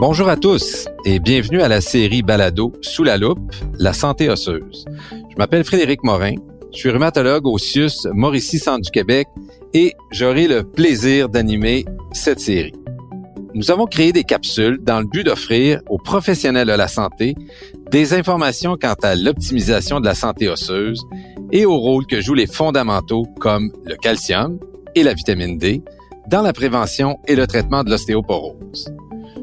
Bonjour à tous et bienvenue à la série Balado Sous la loupe, la santé osseuse. Je m'appelle Frédéric Morin, je suis rhumatologue au CIUS Mauricie Centre du Québec et j'aurai le plaisir d'animer cette série. Nous avons créé des capsules dans le but d'offrir aux professionnels de la santé des informations quant à l'optimisation de la santé osseuse et au rôle que jouent les fondamentaux comme le calcium et la vitamine D dans la prévention et le traitement de l'ostéoporose.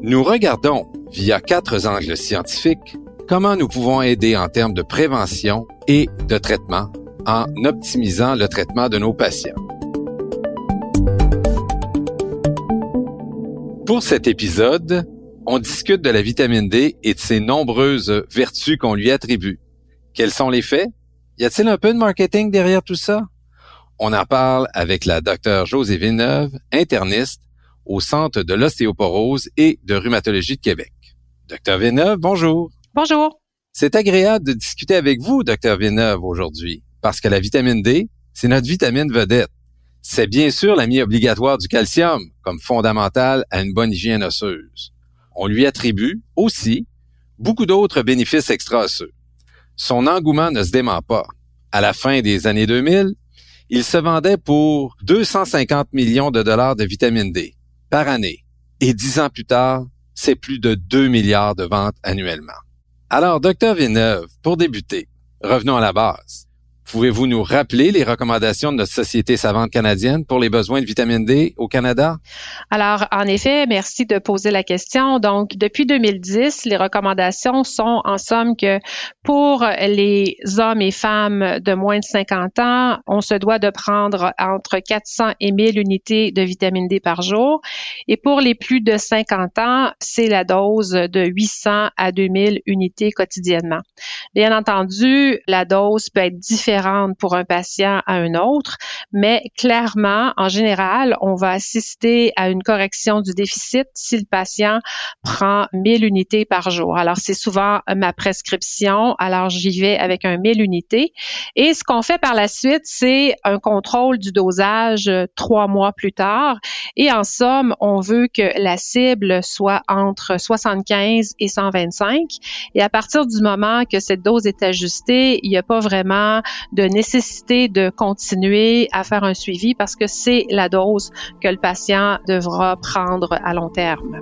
Nous regardons, via quatre angles scientifiques, comment nous pouvons aider en termes de prévention et de traitement en optimisant le traitement de nos patients. Pour cet épisode, on discute de la vitamine D et de ses nombreuses vertus qu'on lui attribue. Quels sont les faits? Y a-t-il un peu de marketing derrière tout ça? On en parle avec la docteure José Villeneuve, interniste au Centre de l'ostéoporose et de rhumatologie de Québec. Docteur Villeneuve, bonjour. Bonjour. C'est agréable de discuter avec vous, docteur Villeneuve, aujourd'hui, parce que la vitamine D, c'est notre vitamine vedette. C'est bien sûr l'ami obligatoire du calcium, comme fondamental à une bonne hygiène osseuse. On lui attribue aussi beaucoup d'autres bénéfices extra-osseux. Son engouement ne se dément pas. À la fin des années 2000, il se vendait pour 250 millions de dollars de vitamine D par année. Et dix ans plus tard, c'est plus de 2 milliards de ventes annuellement. Alors, docteur Villeneuve, pour débuter, revenons à la base. Pouvez-vous nous rappeler les recommandations de notre Société savante canadienne pour les besoins de vitamine D au Canada? Alors, en effet, merci de poser la question. Donc, depuis 2010, les recommandations sont en somme que pour les hommes et femmes de moins de 50 ans, on se doit de prendre entre 400 et 1000 unités de vitamine D par jour. Et pour les plus de 50 ans, c'est la dose de 800 à 2000 unités quotidiennement. Bien entendu, la dose peut être différente pour un patient à un autre, mais clairement, en général, on va assister à une correction du déficit si le patient prend 1000 unités par jour. Alors, c'est souvent ma prescription. Alors, j'y vais avec un 1000 unités. Et ce qu'on fait par la suite, c'est un contrôle du dosage trois mois plus tard. Et en somme, on veut que la cible soit entre 75 et 125. Et à partir du moment que cette dose est ajustée, il n'y a pas vraiment de nécessité de continuer à faire un suivi parce que c'est la dose que le patient devra prendre à long terme.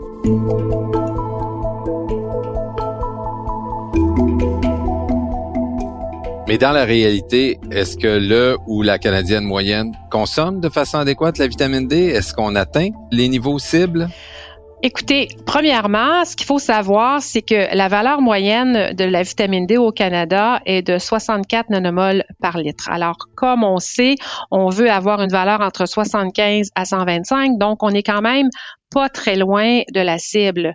Mais dans la réalité, est-ce que le ou la Canadienne moyenne consomme de façon adéquate la vitamine D? Est-ce qu'on atteint les niveaux cibles? Écoutez, premièrement, ce qu'il faut savoir, c'est que la valeur moyenne de la vitamine D au Canada est de 64 nanomoles par litre. Alors, comme on sait, on veut avoir une valeur entre 75 à 125, donc on est quand même pas très loin de la cible.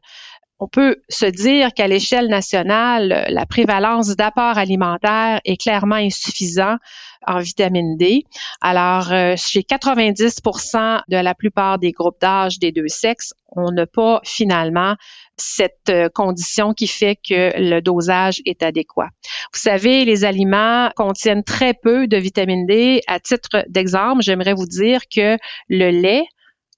On peut se dire qu'à l'échelle nationale, la prévalence d'apports alimentaires est clairement insuffisante en vitamine D. Alors, euh, chez 90% de la plupart des groupes d'âge des deux sexes, on n'a pas finalement cette euh, condition qui fait que le dosage est adéquat. Vous savez, les aliments contiennent très peu de vitamine D. À titre d'exemple, j'aimerais vous dire que le lait,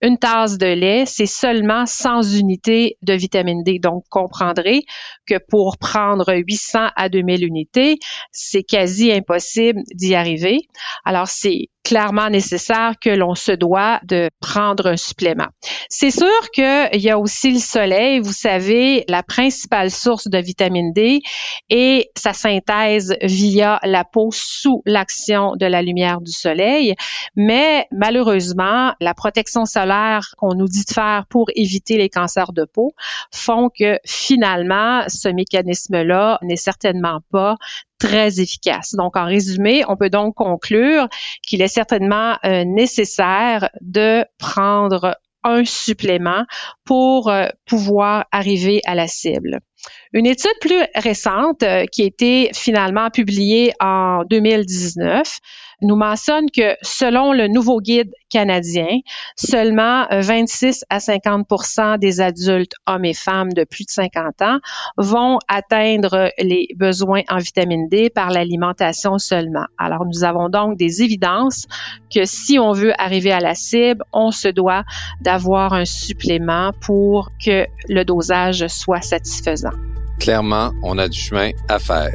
une tasse de lait, c'est seulement 100 unités de vitamine D. Donc, comprendrez que pour prendre 800 à 2000 unités, c'est quasi impossible d'y arriver. Alors, c'est clairement nécessaire que l'on se doit de prendre un supplément. C'est sûr qu'il y a aussi le soleil. Vous savez, la principale source de vitamine D et sa synthèse via la peau sous l'action de la lumière du soleil. Mais malheureusement, la protection solaire qu'on nous dit de faire pour éviter les cancers de peau font que finalement, ce mécanisme-là n'est certainement pas très efficace. Donc, en résumé, on peut donc conclure qu'il est certainement euh, nécessaire de prendre un supplément pour euh, pouvoir arriver à la cible. Une étude plus récente euh, qui a été finalement publiée en 2019 nous mentionne que selon le nouveau guide canadien, seulement 26 à 50% des adultes, hommes et femmes de plus de 50 ans, vont atteindre les besoins en vitamine D par l'alimentation seulement. Alors, nous avons donc des évidences que si on veut arriver à la cible, on se doit d'avoir un supplément pour que le dosage soit satisfaisant. Clairement, on a du chemin à faire.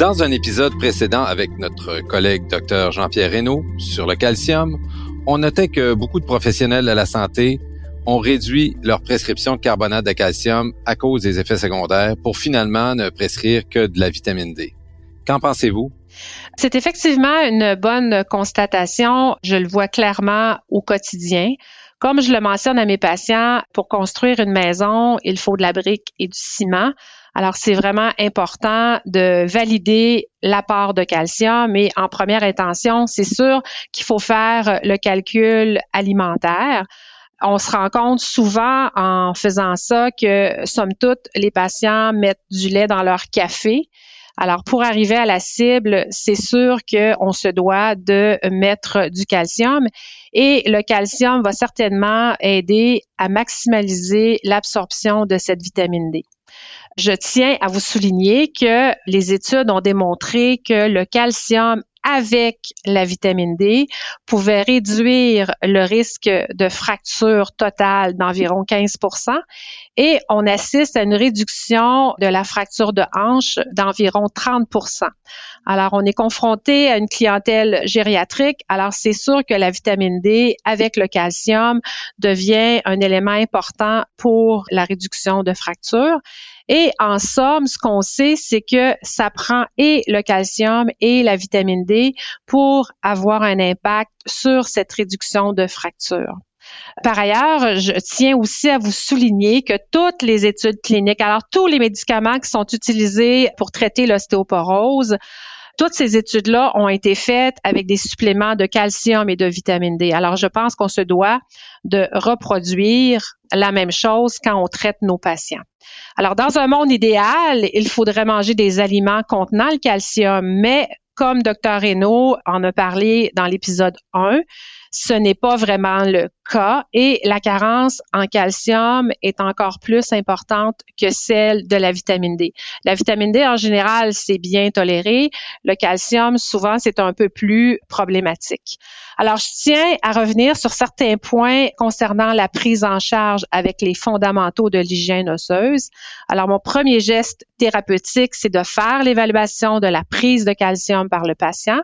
Dans un épisode précédent avec notre collègue Dr Jean-Pierre Reynaud sur le calcium, on notait que beaucoup de professionnels de la santé ont réduit leur prescription de carbonate de calcium à cause des effets secondaires pour finalement ne prescrire que de la vitamine D. Qu'en pensez-vous? C'est effectivement une bonne constatation. Je le vois clairement au quotidien. Comme je le mentionne à mes patients, pour construire une maison, il faut de la brique et du ciment. Alors, c'est vraiment important de valider l'apport de calcium, mais en première intention, c'est sûr qu'il faut faire le calcul alimentaire. On se rend compte souvent en faisant ça que, somme toute, les patients mettent du lait dans leur café. Alors, pour arriver à la cible, c'est sûr qu'on se doit de mettre du calcium et le calcium va certainement aider à maximaliser l'absorption de cette vitamine D. Je tiens à vous souligner que les études ont démontré que le calcium avec la vitamine D pouvait réduire le risque de fracture totale d'environ 15% et on assiste à une réduction de la fracture de hanche d'environ 30 alors, on est confronté à une clientèle gériatrique. Alors, c'est sûr que la vitamine D avec le calcium devient un élément important pour la réduction de fractures. Et en somme, ce qu'on sait, c'est que ça prend et le calcium et la vitamine D pour avoir un impact sur cette réduction de fractures. Par ailleurs, je tiens aussi à vous souligner que toutes les études cliniques, alors tous les médicaments qui sont utilisés pour traiter l'ostéoporose, toutes ces études-là ont été faites avec des suppléments de calcium et de vitamine D. Alors, je pense qu'on se doit de reproduire la même chose quand on traite nos patients. Alors, dans un monde idéal, il faudrait manger des aliments contenant le calcium, mais comme Dr. Reynaud en a parlé dans l'épisode 1, ce n'est pas vraiment le cas et la carence en calcium est encore plus importante que celle de la vitamine D. La vitamine D, en général, c'est bien toléré. Le calcium, souvent, c'est un peu plus problématique. Alors, je tiens à revenir sur certains points concernant la prise en charge avec les fondamentaux de l'hygiène osseuse. Alors, mon premier geste thérapeutique, c'est de faire l'évaluation de la prise de calcium par le patient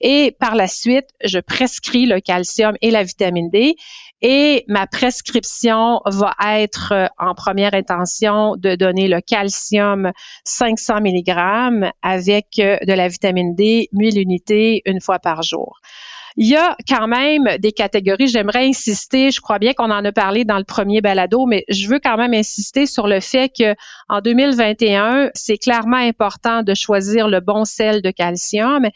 et par la suite, je prescris le calcium et la vitamine D et ma prescription va être euh, en première intention de donner le calcium 500 mg avec euh, de la vitamine D 1000 unités une fois par jour. Il y a quand même des catégories. J'aimerais insister. Je crois bien qu'on en a parlé dans le premier balado, mais je veux quand même insister sur le fait que en 2021, c'est clairement important de choisir le bon sel de calcium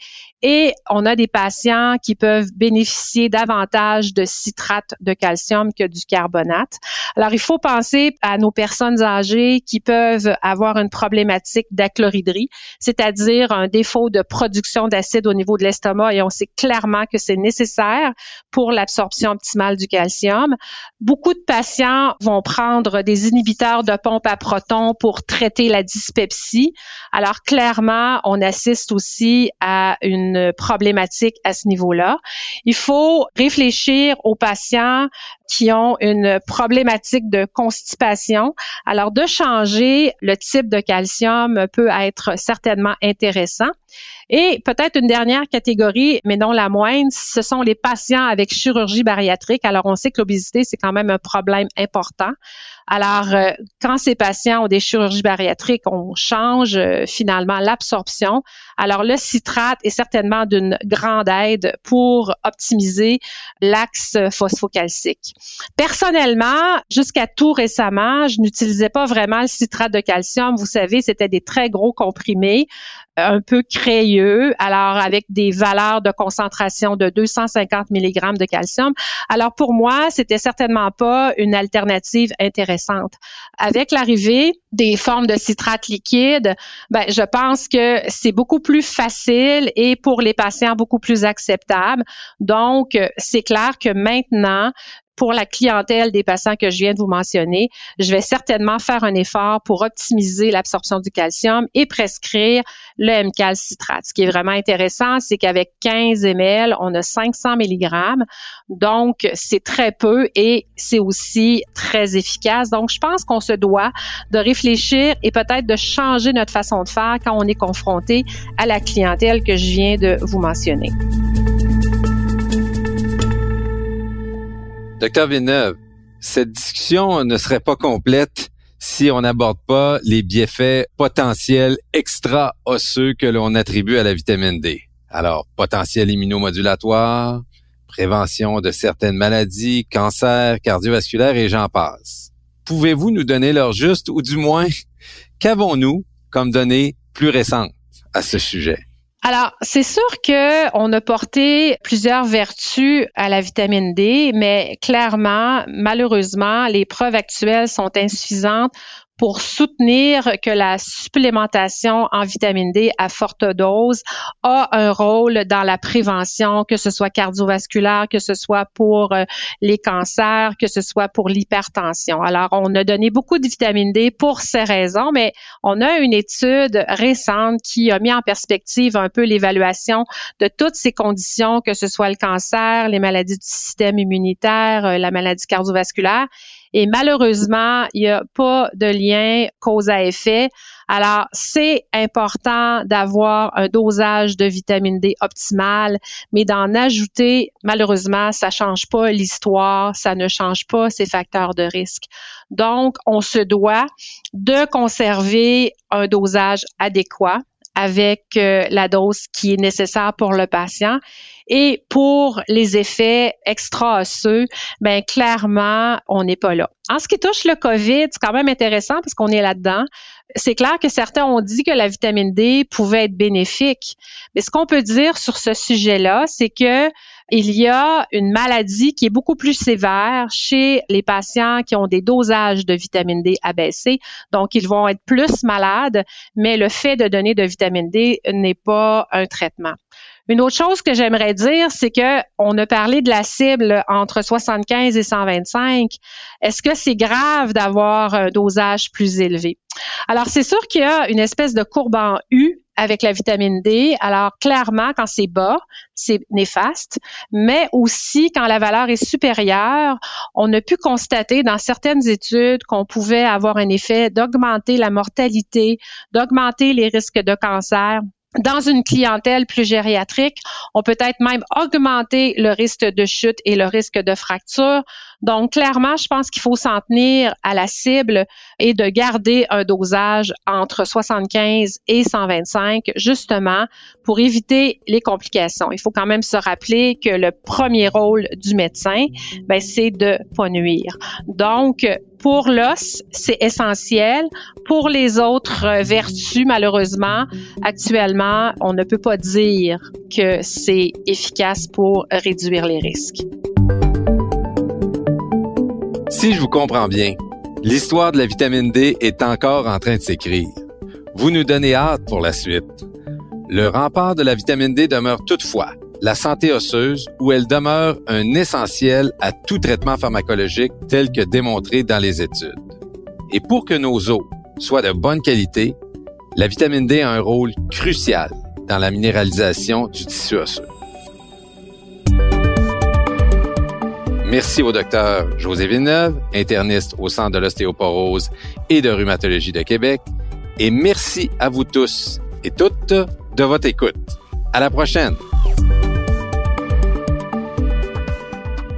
et on a des patients qui peuvent bénéficier davantage de citrate de calcium que du carbonate. Alors, il faut penser à nos personnes âgées qui peuvent avoir une problématique d'achlorhydrie, c'est-à-dire un défaut de production d'acide au niveau de l'estomac et on sait clairement que c'est nécessaire pour l'absorption optimale du calcium. Beaucoup de patients vont prendre des inhibiteurs de pompe à protons pour traiter la dyspepsie. Alors, clairement, on assiste aussi à une problématique à ce niveau-là. Il faut réfléchir aux patients qui ont une problématique de constipation. Alors, de changer le type de calcium peut être certainement intéressant. Et peut-être une dernière catégorie, mais non la moindre, ce sont les patients avec chirurgie bariatrique. Alors, on sait que l'obésité, c'est quand même un problème important. Alors, euh, quand ces patients ont des chirurgies bariatriques, on change euh, finalement l'absorption. Alors, le citrate est certainement d'une grande aide pour optimiser l'axe phosphocalcique. Personnellement, jusqu'à tout récemment, je n'utilisais pas vraiment le citrate de calcium. Vous savez, c'était des très gros comprimés un peu crayeux, alors avec des valeurs de concentration de 250 mg de calcium. Alors pour moi, c'était certainement pas une alternative intéressante. Avec l'arrivée des formes de citrate liquide, ben, je pense que c'est beaucoup plus facile et pour les patients beaucoup plus acceptable. Donc, c'est clair que maintenant, pour la clientèle des patients que je viens de vous mentionner, je vais certainement faire un effort pour optimiser l'absorption du calcium et prescrire le MCAL citrate. Ce qui est vraiment intéressant, c'est qu'avec 15 ml, on a 500 mg. Donc, c'est très peu et c'est aussi très efficace. Donc, je pense qu'on se doit de réfléchir et peut-être de changer notre façon de faire quand on est confronté à la clientèle que je viens de vous mentionner. Docteur Villeneuve, cette discussion ne serait pas complète si on n'aborde pas les bienfaits potentiels extra-osseux que l'on attribue à la vitamine D. Alors, potentiel immunomodulatoire, prévention de certaines maladies, cancer cardiovasculaire et j'en passe. Pouvez-vous nous donner l'heure juste ou du moins qu'avons-nous comme données plus récentes à ce sujet? Alors, c'est sûr que on a porté plusieurs vertus à la vitamine D, mais clairement, malheureusement, les preuves actuelles sont insuffisantes pour soutenir que la supplémentation en vitamine D à forte dose a un rôle dans la prévention, que ce soit cardiovasculaire, que ce soit pour euh, les cancers, que ce soit pour l'hypertension. Alors, on a donné beaucoup de vitamine D pour ces raisons, mais on a une étude récente qui a mis en perspective un peu l'évaluation de toutes ces conditions, que ce soit le cancer, les maladies du système immunitaire, euh, la maladie cardiovasculaire. Et malheureusement, il n'y a pas de lien cause à effet. Alors, c'est important d'avoir un dosage de vitamine D optimal, mais d'en ajouter, malheureusement, ça change pas l'histoire, ça ne change pas ces facteurs de risque. Donc, on se doit de conserver un dosage adéquat avec euh, la dose qui est nécessaire pour le patient. Et pour les effets extra-osseux, ben clairement, on n'est pas là. En ce qui touche le COVID, c'est quand même intéressant parce qu'on est là-dedans. C'est clair que certains ont dit que la vitamine D pouvait être bénéfique. Mais ce qu'on peut dire sur ce sujet-là, c'est que il y a une maladie qui est beaucoup plus sévère chez les patients qui ont des dosages de vitamine D abaissés. Donc, ils vont être plus malades, mais le fait de donner de vitamine D n'est pas un traitement. Une autre chose que j'aimerais dire, c'est que on a parlé de la cible entre 75 et 125. Est-ce que c'est grave d'avoir un dosage plus élevé? Alors, c'est sûr qu'il y a une espèce de courbe en U avec la vitamine D. Alors, clairement, quand c'est bas, c'est néfaste, mais aussi quand la valeur est supérieure, on a pu constater dans certaines études qu'on pouvait avoir un effet d'augmenter la mortalité, d'augmenter les risques de cancer dans une clientèle plus gériatrique, on peut être même augmenter le risque de chute et le risque de fracture. Donc, clairement, je pense qu'il faut s'en tenir à la cible et de garder un dosage entre 75 et 125, justement, pour éviter les complications. Il faut quand même se rappeler que le premier rôle du médecin, ben, c'est de pas nuire. Donc, pour l'os, c'est essentiel. Pour les autres vertus, malheureusement, actuellement, on ne peut pas dire que c'est efficace pour réduire les risques. Si je vous comprends bien, l'histoire de la vitamine D est encore en train de s'écrire. Vous nous donnez hâte pour la suite. Le rempart de la vitamine D demeure toutefois la santé osseuse où elle demeure un essentiel à tout traitement pharmacologique tel que démontré dans les études. Et pour que nos os soient de bonne qualité, la vitamine D a un rôle crucial dans la minéralisation du tissu osseux. Merci au docteur José Villeneuve, interniste au Centre de l'ostéoporose et de rhumatologie de Québec. Et merci à vous tous et toutes de votre écoute. À la prochaine!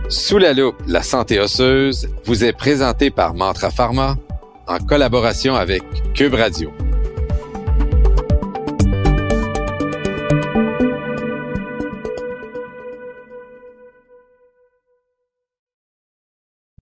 Sous la loupe, la santé osseuse vous est présentée par Mantra Pharma en collaboration avec Cube Radio.